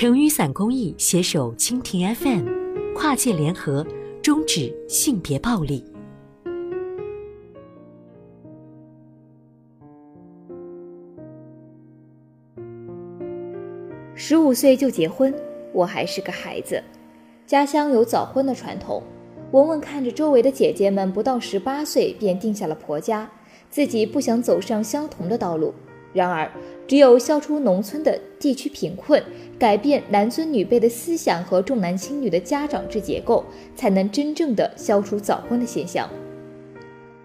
成雨伞公益携手蜻蜓 FM，跨界联合，终止性别暴力。十五岁就结婚，我还是个孩子。家乡有早婚的传统。文文看着周围的姐姐们不到十八岁便定下了婆家，自己不想走上相同的道路。然而，只有消除农村的地区贫困，改变男尊女卑的思想和重男轻女的家长制结构，才能真正的消除早婚的现象。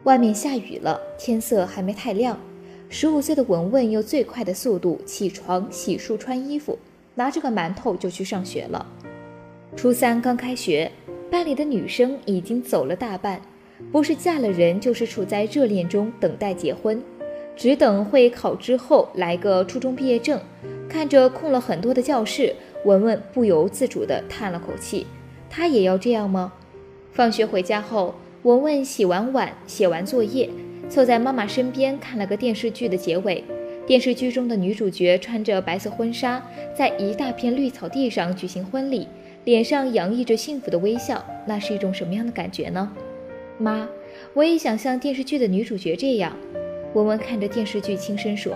外面下雨了，天色还没太亮。十五岁的文文用最快的速度起床、洗漱、穿衣服，拿着个馒头就去上学了。初三刚开学，班里的女生已经走了大半，不是嫁了人，就是处在热恋中等待结婚。只等会考之后来个初中毕业证，看着空了很多的教室，文文不由自主地叹了口气。他也要这样吗？放学回家后，文文洗完碗，写完作业，凑在妈妈身边看了个电视剧的结尾。电视剧中的女主角穿着白色婚纱，在一大片绿草地上举行婚礼，脸上洋溢着幸福的微笑。那是一种什么样的感觉呢？妈，我也想像电视剧的女主角这样。文文看着电视剧，轻声说：“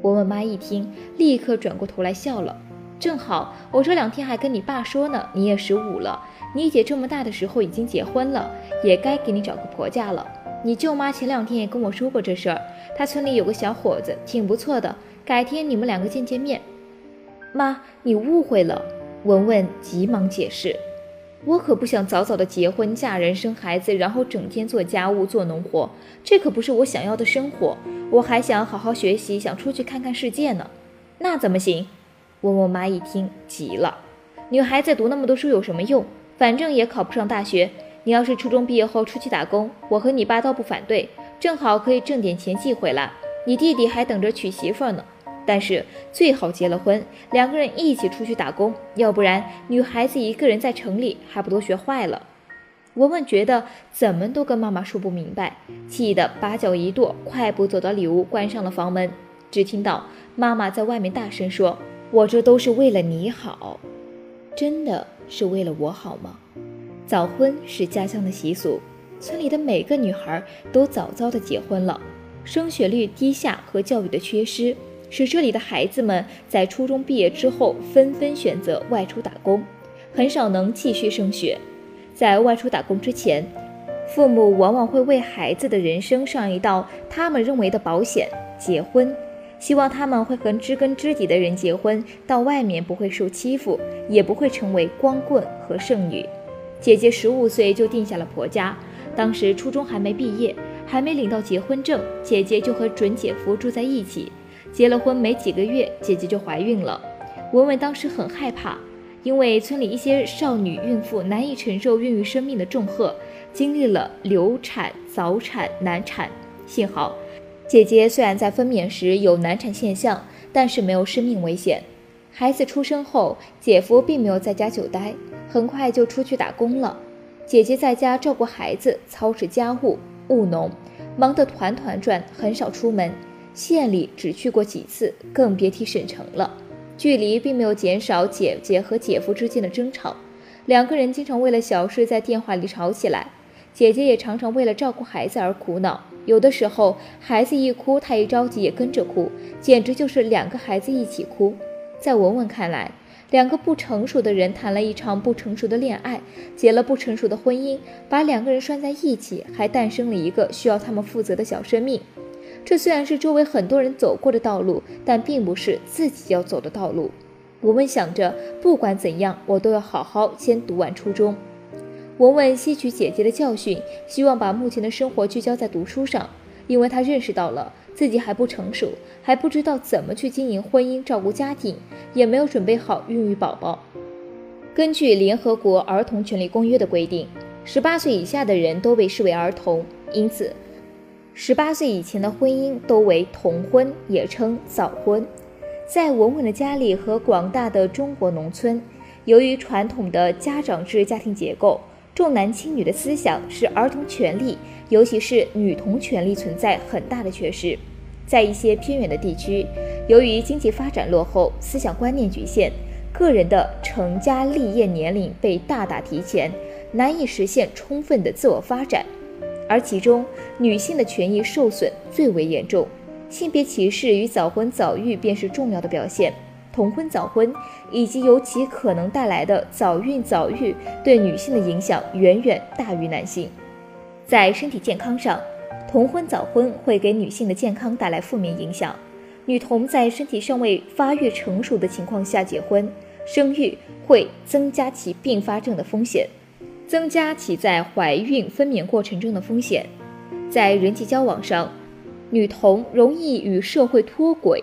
文文妈一听，立刻转过头来笑了。正好我这两天还跟你爸说呢，你也十五了，你姐这么大的时候已经结婚了，也该给你找个婆家了。你舅妈前两天也跟我说过这事儿，她村里有个小伙子，挺不错的，改天你们两个见见面。”妈，你误会了。文文急忙解释。我可不想早早的结婚、嫁人、生孩子，然后整天做家务、做农活，这可不是我想要的生活。我还想好好学习，想出去看看世界呢。那怎么行？文文妈一听急了，女孩子读那么多书有什么用？反正也考不上大学。你要是初中毕业后出去打工，我和你爸倒不反对，正好可以挣点钱寄回来。你弟弟还等着娶媳妇呢。但是最好结了婚，两个人一起出去打工，要不然女孩子一个人在城里还不都学坏了。文文觉得怎么都跟妈妈说不明白，气得把脚一跺，快步走到里屋，关上了房门。只听到妈妈在外面大声说：“我这都是为了你好，真的是为了我好吗？”早婚是家乡的习俗，村里的每个女孩都早早的结婚了，升学率低下和教育的缺失。使这里的孩子们在初中毕业之后纷纷选择外出打工，很少能继续升学。在外出打工之前，父母往往会为孩子的人生上一道他们认为的保险——结婚，希望他们会和知根知底的人结婚，到外面不会受欺负，也不会成为光棍和剩女。姐姐十五岁就定下了婆家，当时初中还没毕业，还没领到结婚证，姐姐就和准姐夫住在一起。结了婚没几个月，姐姐就怀孕了。文文当时很害怕，因为村里一些少女孕妇难以承受孕育生命的重荷，经历了流产、早产、难产。幸好，姐姐虽然在分娩时有难产现象，但是没有生命危险。孩子出生后，姐夫并没有在家久待，很快就出去打工了。姐姐在家照顾孩子，操持家务、务农，忙得团团转，很少出门。县里只去过几次，更别提省城了。距离并没有减少姐姐和姐夫之间的争吵，两个人经常为了小事在电话里吵起来。姐姐也常常为了照顾孩子而苦恼，有的时候孩子一哭，她一着急也跟着哭，简直就是两个孩子一起哭。在文文看来，两个不成熟的人谈了一场不成熟的恋爱，结了不成熟的婚姻，把两个人拴在一起，还诞生了一个需要他们负责的小生命。这虽然是周围很多人走过的道路，但并不是自己要走的道路。文文想着，不管怎样，我都要好好先读完初中。文文吸取姐姐的教训，希望把目前的生活聚焦在读书上，因为她认识到了自己还不成熟，还不知道怎么去经营婚姻、照顾家庭，也没有准备好孕育宝宝。根据联合国儿童权利公约的规定，十八岁以下的人都被视为儿童，因此。十八岁以前的婚姻都为童婚，也称早婚。在文文的家里和广大的中国农村，由于传统的家长制家庭结构，重男轻女的思想使儿童权利，尤其是女童权利存在很大的缺失。在一些偏远的地区，由于经济发展落后，思想观念局限，个人的成家立业年龄被大大提前，难以实现充分的自我发展，而其中女性的权益受损最为严重。性别歧视与早婚早育便是重要的表现。童婚早婚以及由其可能带来的早孕早育，对女性的影响远远大于男性。在身体健康上，童婚早婚会给女性的健康带来负面影响。女童在身体尚未发育成熟的情况下结婚生育，会增加其并发症的风险，增加其在怀孕分娩过程中的风险。在人际交往上，女童容易与社会脱轨，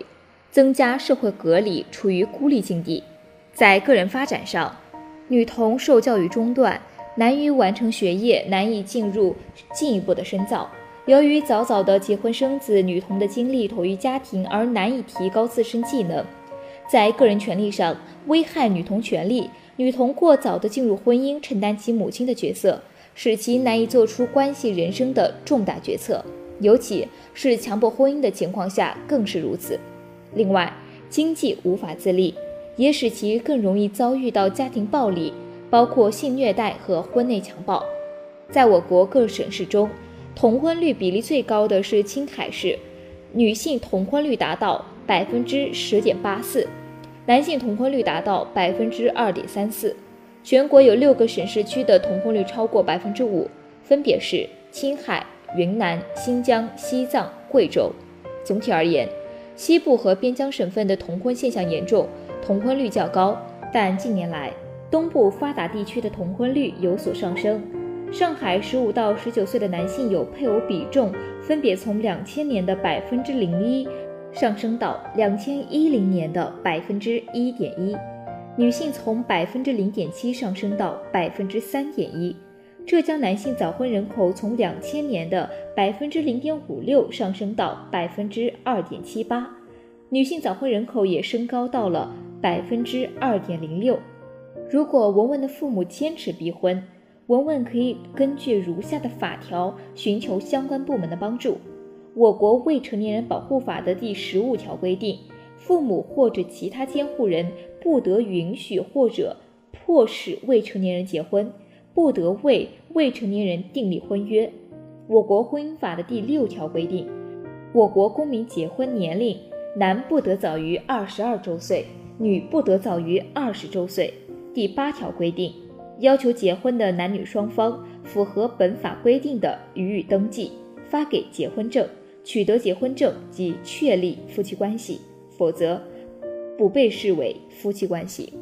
增加社会隔离，处于孤立境地。在个人发展上，女童受教育中断，难于完成学业，难以进入进一步的深造。由于早早的结婚生子，女童的精力投于家庭，而难以提高自身技能。在个人权利上，危害女童权利。女童过早的进入婚姻，承担起母亲的角色，使其难以做出关系人生的重大决策。尤其是强迫婚姻的情况下更是如此。另外，经济无法自立，也使其更容易遭遇到家庭暴力，包括性虐待和婚内强暴。在我国各省市中，同婚率比例最高的是青海市，女性同婚率达到百分之十点八四，男性同婚率达到百分之二点三四。全国有六个省市区的同婚率超过百分之五，分别是青海。云南、新疆、西藏、贵州，总体而言，西部和边疆省份的同婚现象严重，同婚率较高。但近年来，东部发达地区的同婚率有所上升。上海十五到十九岁的男性有配偶比重分别从两千年的百分之零一上升到两千一零年的百分之一点一，女性从百分之零点七上升到百分之三点一。浙江男性早婚人口从两千年的百分之零点五六上升到百分之二点七八，女性早婚人口也升高到了百分之二点零六。如果文文的父母坚持逼婚，文文可以根据如下的法条寻求相关部门的帮助。我国未成年人保护法的第十五条规定，父母或者其他监护人不得允许或者迫使未成年人结婚。不得为未成年人订立婚约。我国婚姻法的第六条规定，我国公民结婚年龄，男不得早于二十二周岁，女不得早于二十周岁。第八条规定，要求结婚的男女双方符合本法规定的，予以登记，发给结婚证，取得结婚证即确立夫妻关系，否则不被视为夫妻关系。